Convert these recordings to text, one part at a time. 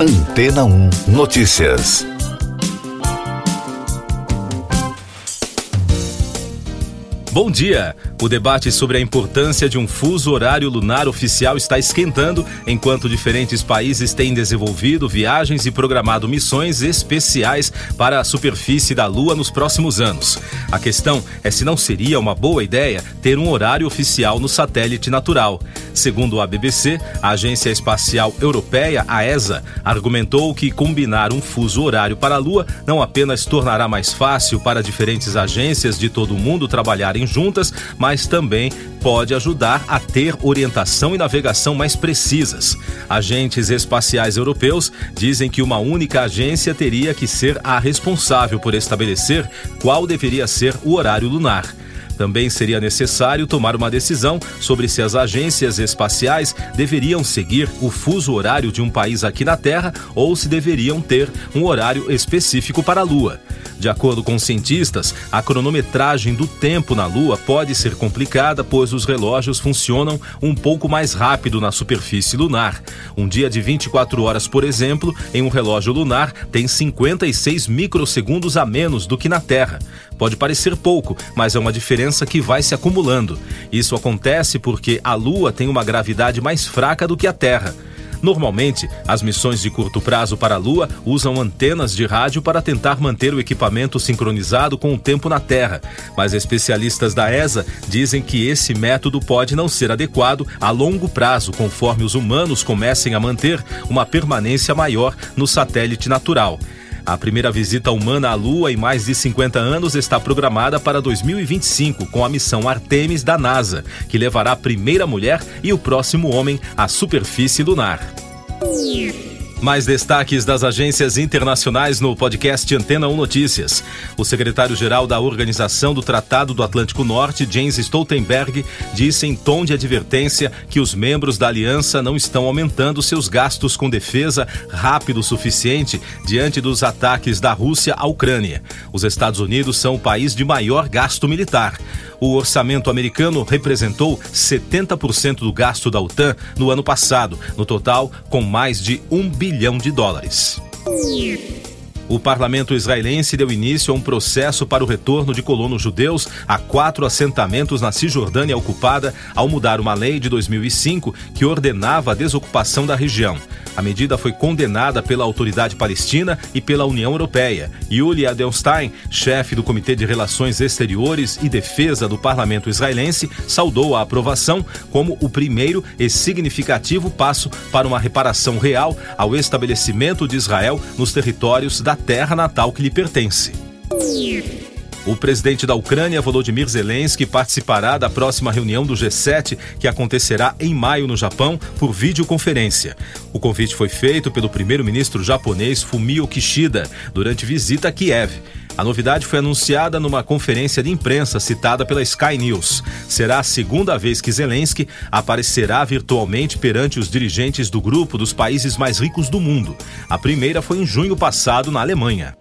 Antena 1 Notícias. Bom dia! O debate sobre a importância de um fuso horário lunar oficial está esquentando, enquanto diferentes países têm desenvolvido viagens e programado missões especiais para a superfície da Lua nos próximos anos. A questão é se não seria uma boa ideia ter um horário oficial no satélite natural. Segundo a BBC, a Agência Espacial Europeia, a ESA, argumentou que combinar um fuso horário para a Lua não apenas tornará mais fácil para diferentes agências de todo o mundo trabalharem juntas, mas também pode ajudar a ter orientação e navegação mais precisas. Agentes espaciais europeus dizem que uma única agência teria que ser a responsável por estabelecer qual deveria ser o horário lunar. Também seria necessário tomar uma decisão sobre se as agências espaciais deveriam seguir o fuso horário de um país aqui na Terra ou se deveriam ter um horário específico para a Lua. De acordo com cientistas, a cronometragem do tempo na Lua pode ser complicada, pois os relógios funcionam um pouco mais rápido na superfície lunar. Um dia de 24 horas, por exemplo, em um relógio lunar tem 56 microsegundos a menos do que na Terra. Pode parecer pouco, mas é uma diferença que vai se acumulando. Isso acontece porque a Lua tem uma gravidade mais fraca do que a Terra. Normalmente, as missões de curto prazo para a Lua usam antenas de rádio para tentar manter o equipamento sincronizado com o tempo na Terra, mas especialistas da ESA dizem que esse método pode não ser adequado a longo prazo, conforme os humanos comecem a manter uma permanência maior no satélite natural. A primeira visita humana à Lua em mais de 50 anos está programada para 2025, com a missão Artemis da NASA, que levará a primeira mulher e o próximo homem à superfície lunar. Mais destaques das agências internacionais no podcast Antena 1 Notícias. O secretário-geral da Organização do Tratado do Atlântico Norte, James Stoltenberg, disse em tom de advertência que os membros da aliança não estão aumentando seus gastos com defesa rápido o suficiente diante dos ataques da Rússia à Ucrânia. Os Estados Unidos são o país de maior gasto militar. O orçamento americano representou 70% do gasto da OTAN no ano passado, no total com mais de um bilhão de dólares. O parlamento israelense deu início a um processo para o retorno de colonos judeus a quatro assentamentos na Cisjordânia ocupada ao mudar uma lei de 2005 que ordenava a desocupação da região. A medida foi condenada pela autoridade palestina e pela União Europeia. Yuli Adelstein, chefe do Comitê de Relações Exteriores e Defesa do parlamento israelense, saudou a aprovação como o primeiro e significativo passo para uma reparação real ao estabelecimento de Israel nos territórios da terra natal que lhe pertence. O presidente da Ucrânia, Volodymyr Zelensky, participará da próxima reunião do G7, que acontecerá em maio no Japão, por videoconferência. O convite foi feito pelo primeiro-ministro japonês Fumio Kishida durante visita a Kiev. A novidade foi anunciada numa conferência de imprensa citada pela Sky News. Será a segunda vez que Zelensky aparecerá virtualmente perante os dirigentes do grupo dos países mais ricos do mundo. A primeira foi em junho passado na Alemanha.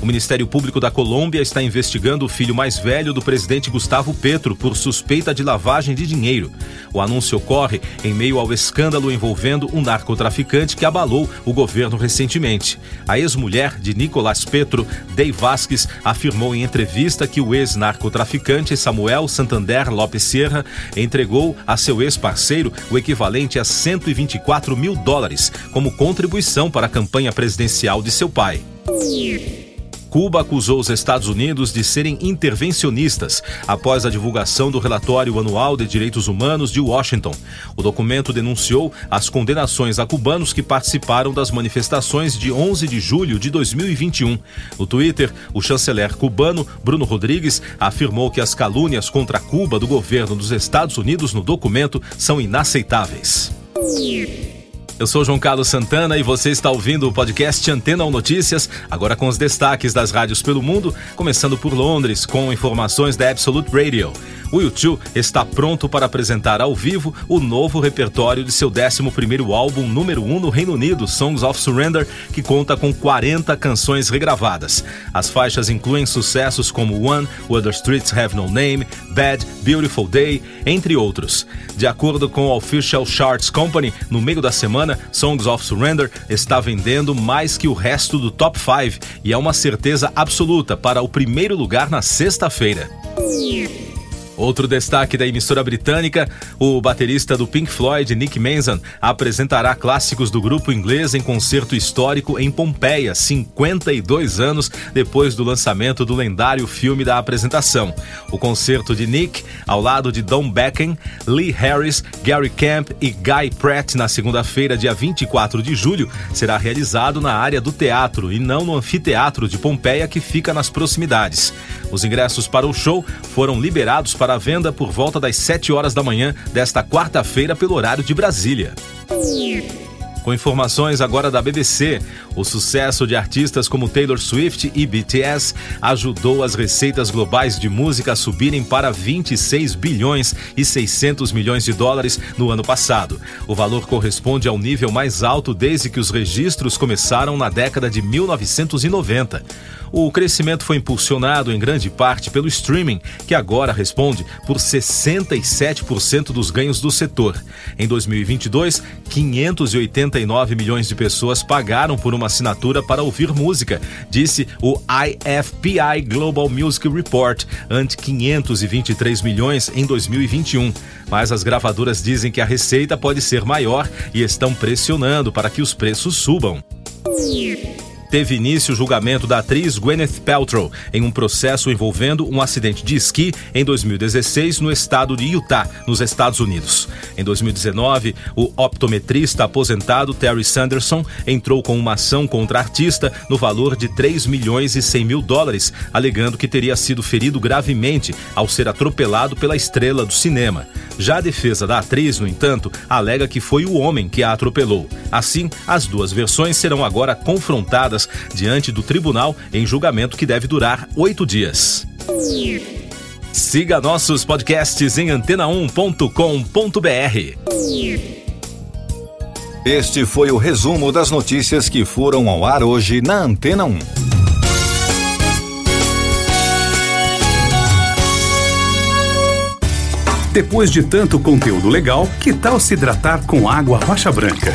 O Ministério Público da Colômbia está investigando o filho mais velho do presidente Gustavo Petro por suspeita de lavagem de dinheiro. O anúncio ocorre em meio ao escândalo envolvendo um narcotraficante que abalou o governo recentemente. A ex-mulher de Nicolás Petro, Dey Vasquez, afirmou em entrevista que o ex-narcotraficante Samuel Santander Lopes Serra entregou a seu ex-parceiro o equivalente a 124 mil dólares como contribuição para a campanha presidencial de seu pai. Cuba acusou os Estados Unidos de serem intervencionistas após a divulgação do relatório anual de direitos humanos de Washington. O documento denunciou as condenações a cubanos que participaram das manifestações de 11 de julho de 2021. No Twitter, o chanceler cubano Bruno Rodrigues afirmou que as calúnias contra Cuba do governo dos Estados Unidos no documento são inaceitáveis. Eu sou João Carlos Santana e você está ouvindo o podcast Antena ou Notícias, agora com os destaques das rádios pelo mundo, começando por Londres, com informações da Absolute Radio. O U2 está pronto para apresentar ao vivo o novo repertório de seu 11º álbum número 1 no Reino Unido, Songs of Surrender, que conta com 40 canções regravadas. As faixas incluem sucessos como One, Where the Streets Have No Name, Bad, Beautiful Day, entre outros. De acordo com a Official Charts Company, no meio da semana, Songs of Surrender está vendendo mais que o resto do top 5 e é uma certeza absoluta para o primeiro lugar na sexta-feira. Outro destaque da emissora britânica, o baterista do Pink Floyd, Nick Mason, apresentará clássicos do grupo inglês em concerto histórico em Pompeia, 52 anos depois do lançamento do lendário filme da apresentação. O concerto de Nick, ao lado de Don Becken, Lee Harris, Gary Camp e Guy Pratt na segunda-feira, dia 24 de julho, será realizado na área do teatro e não no anfiteatro de Pompeia, que fica nas proximidades. Os ingressos para o show foram liberados para a venda por volta das 7 horas da manhã desta quarta-feira pelo horário de Brasília. Com informações agora da BBC, o sucesso de artistas como Taylor Swift e BTS ajudou as receitas globais de música a subirem para 26 bilhões e 600 milhões de dólares no ano passado. O valor corresponde ao nível mais alto desde que os registros começaram na década de 1990. O crescimento foi impulsionado em grande parte pelo streaming, que agora responde por 67% dos ganhos do setor. Em 2022, 589 milhões de pessoas pagaram por uma assinatura para ouvir música, disse o IFPI Global Music Report, ante 523 milhões em 2021. Mas as gravadoras dizem que a receita pode ser maior e estão pressionando para que os preços subam teve início o julgamento da atriz Gwyneth Paltrow em um processo envolvendo um acidente de esqui em 2016 no estado de Utah, nos Estados Unidos. Em 2019, o optometrista aposentado Terry Sanderson entrou com uma ação contra a artista no valor de 3 milhões e 100 mil dólares, alegando que teria sido ferido gravemente ao ser atropelado pela estrela do cinema. Já a defesa da atriz, no entanto, alega que foi o homem que a atropelou. Assim, as duas versões serão agora confrontadas diante do tribunal em julgamento que deve durar oito dias. Siga nossos podcasts em antena1.com.br. Este foi o resumo das notícias que foram ao ar hoje na Antena 1. Depois de tanto conteúdo legal, que tal se hidratar com água rocha branca?